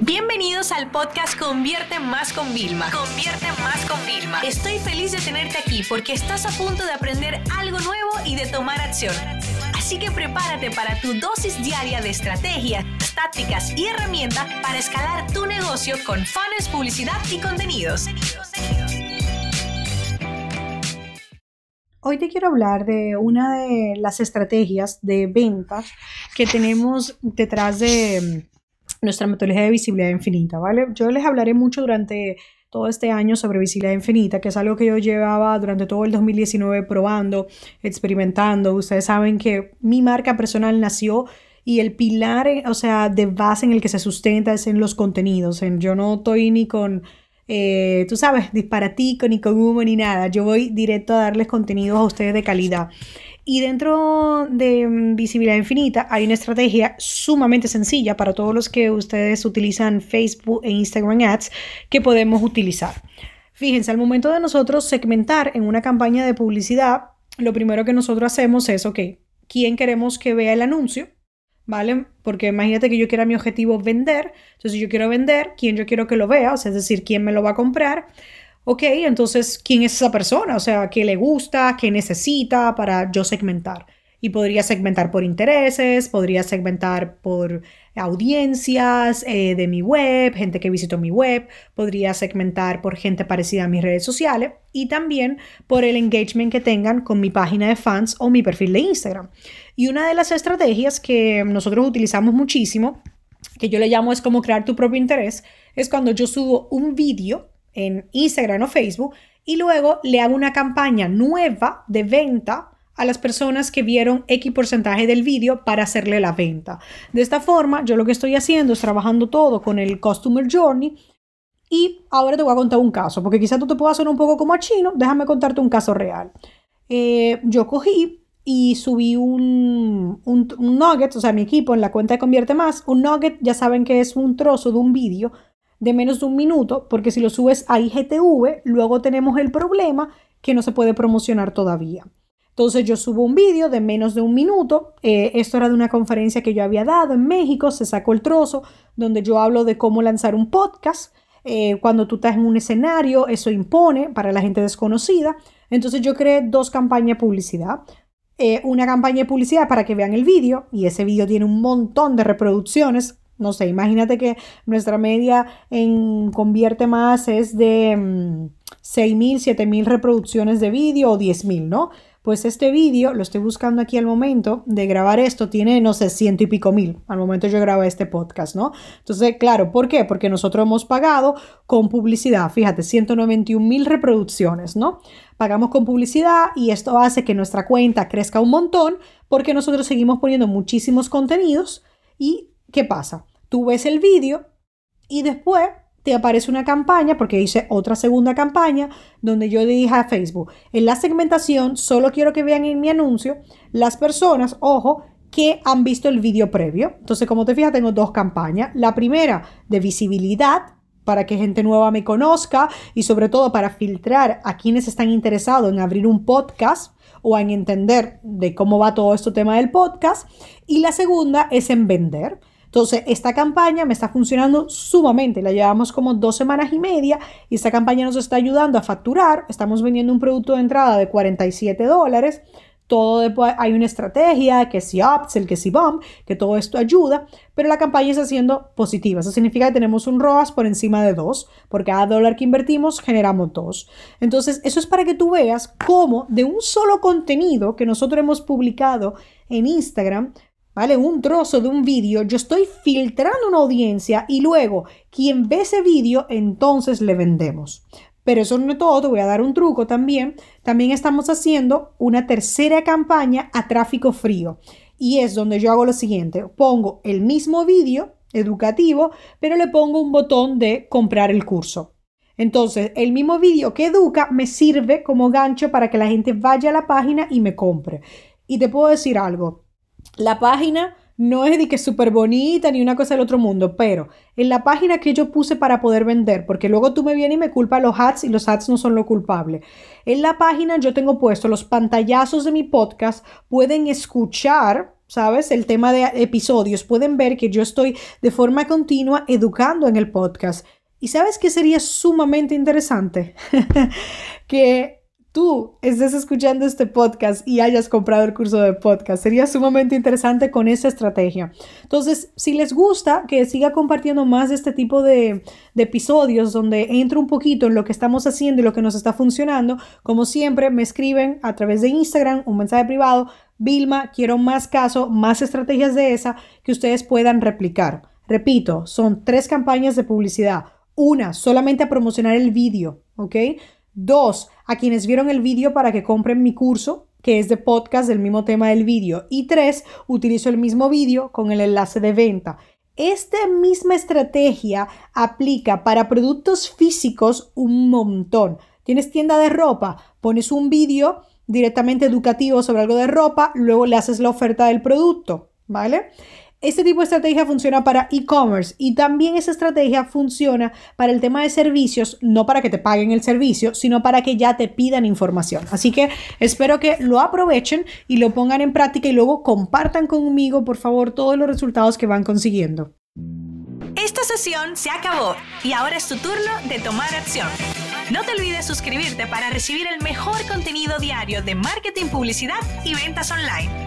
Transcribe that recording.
Bienvenidos al podcast Convierte Más con Vilma. Convierte Más con Vilma. Estoy feliz de tenerte aquí porque estás a punto de aprender algo nuevo y de tomar acción. Así que prepárate para tu dosis diaria de estrategias, tácticas y herramientas para escalar tu negocio con fans, publicidad y contenidos. Hoy te quiero hablar de una de las estrategias de ventas que tenemos detrás de nuestra metodología de visibilidad infinita, ¿vale? Yo les hablaré mucho durante todo este año sobre visibilidad infinita, que es algo que yo llevaba durante todo el 2019 probando, experimentando. Ustedes saben que mi marca personal nació y el pilar, o sea, de base en el que se sustenta es en los contenidos. En, yo no estoy ni con eh, tú sabes, disparatico, ni con humo, ni nada. Yo voy directo a darles contenidos a ustedes de calidad. Y dentro de mm, Visibilidad Infinita hay una estrategia sumamente sencilla para todos los que ustedes utilizan Facebook e Instagram Ads que podemos utilizar. Fíjense, al momento de nosotros segmentar en una campaña de publicidad, lo primero que nosotros hacemos es, ok, ¿quién queremos que vea el anuncio? ¿vale? Porque imagínate que yo quiera mi objetivo vender, entonces yo quiero vender, quién yo quiero que lo vea, o sea, es decir, quién me lo va a comprar. Ok, entonces, ¿quién es esa persona? O sea, ¿qué le gusta? ¿Qué necesita para yo segmentar? Y podría segmentar por intereses, podría segmentar por audiencias eh, de mi web, gente que visitó mi web, podría segmentar por gente parecida a mis redes sociales y también por el engagement que tengan con mi página de fans o mi perfil de Instagram. Y una de las estrategias que nosotros utilizamos muchísimo, que yo le llamo es como crear tu propio interés, es cuando yo subo un vídeo en Instagram o Facebook y luego le hago una campaña nueva de venta a las personas que vieron X porcentaje del vídeo para hacerle la venta. De esta forma, yo lo que estoy haciendo es trabajando todo con el Customer Journey. Y ahora te voy a contar un caso, porque quizás tú te puedas hacer un poco como a chino. Déjame contarte un caso real. Eh, yo cogí y subí un, un, un, nugget, o sea, mi equipo en la cuenta de Convierte Más. Un nugget, ya saben que es un trozo de un vídeo de menos de un minuto, porque si lo subes a IGTV, luego tenemos el problema que no se puede promocionar todavía. Entonces yo subo un vídeo de menos de un minuto. Eh, esto era de una conferencia que yo había dado en México. Se sacó el trozo donde yo hablo de cómo lanzar un podcast. Eh, cuando tú estás en un escenario, eso impone para la gente desconocida. Entonces yo creé dos campañas de publicidad. Eh, una campaña de publicidad para que vean el vídeo y ese vídeo tiene un montón de reproducciones. No sé, imagínate que nuestra media en Convierte Más es de 6.000, mm, 7.000 reproducciones de vídeo o 10.000, ¿no? Pues este vídeo, lo estoy buscando aquí al momento de grabar esto, tiene, no sé, ciento y pico mil al momento yo grabo este podcast, ¿no? Entonces, claro, ¿por qué? Porque nosotros hemos pagado con publicidad, fíjate, 191 mil reproducciones, ¿no? Pagamos con publicidad y esto hace que nuestra cuenta crezca un montón porque nosotros seguimos poniendo muchísimos contenidos y ¿qué pasa? Tú ves el vídeo y después te aparece una campaña, porque hice otra segunda campaña, donde yo dije a Facebook, en la segmentación solo quiero que vean en mi anuncio las personas, ojo, que han visto el vídeo previo. Entonces, como te fijas, tengo dos campañas. La primera de visibilidad, para que gente nueva me conozca y sobre todo para filtrar a quienes están interesados en abrir un podcast o en entender de cómo va todo este tema del podcast. Y la segunda es en vender. Entonces, esta campaña me está funcionando sumamente. La llevamos como dos semanas y media y esta campaña nos está ayudando a facturar. Estamos vendiendo un producto de entrada de 47 dólares. Todo después hay una estrategia, que si upsell, que si bump, que todo esto ayuda, pero la campaña está siendo positiva. Eso significa que tenemos un ROAS por encima de 2. Por cada dólar que invertimos, generamos 2. Entonces, eso es para que tú veas cómo de un solo contenido que nosotros hemos publicado en Instagram, ¿vale? Un trozo de un vídeo, yo estoy filtrando una audiencia y luego quien ve ese vídeo, entonces le vendemos. Pero eso no es todo, te voy a dar un truco también. También estamos haciendo una tercera campaña a tráfico frío. Y es donde yo hago lo siguiente, pongo el mismo vídeo educativo, pero le pongo un botón de comprar el curso. Entonces, el mismo vídeo que educa me sirve como gancho para que la gente vaya a la página y me compre. Y te puedo decir algo, la página no es de que súper bonita ni una cosa del otro mundo, pero en la página que yo puse para poder vender, porque luego tú me vienes y me culpas los ads y los ads no son lo culpable. En la página yo tengo puesto los pantallazos de mi podcast, pueden escuchar ¿sabes? El tema de episodios, pueden ver que yo estoy de forma continua educando en el podcast. ¿Y sabes qué sería sumamente interesante? que tú estés escuchando este podcast y hayas comprado el curso de podcast. Sería sumamente interesante con esa estrategia. Entonces, si les gusta que siga compartiendo más de este tipo de, de episodios donde entro un poquito en lo que estamos haciendo y lo que nos está funcionando, como siempre, me escriben a través de Instagram un mensaje privado. Vilma, quiero más casos, más estrategias de esa que ustedes puedan replicar. Repito, son tres campañas de publicidad. Una, solamente a promocionar el vídeo, ¿ok? Dos, a quienes vieron el vídeo para que compren mi curso, que es de podcast del mismo tema del vídeo. Y tres, utilizo el mismo vídeo con el enlace de venta. Esta misma estrategia aplica para productos físicos un montón. Tienes tienda de ropa, pones un vídeo directamente educativo sobre algo de ropa, luego le haces la oferta del producto, ¿vale? Este tipo de estrategia funciona para e-commerce y también esa estrategia funciona para el tema de servicios, no para que te paguen el servicio, sino para que ya te pidan información. Así que espero que lo aprovechen y lo pongan en práctica y luego compartan conmigo, por favor, todos los resultados que van consiguiendo. Esta sesión se acabó y ahora es tu turno de tomar acción. No te olvides suscribirte para recibir el mejor contenido diario de marketing, publicidad y ventas online.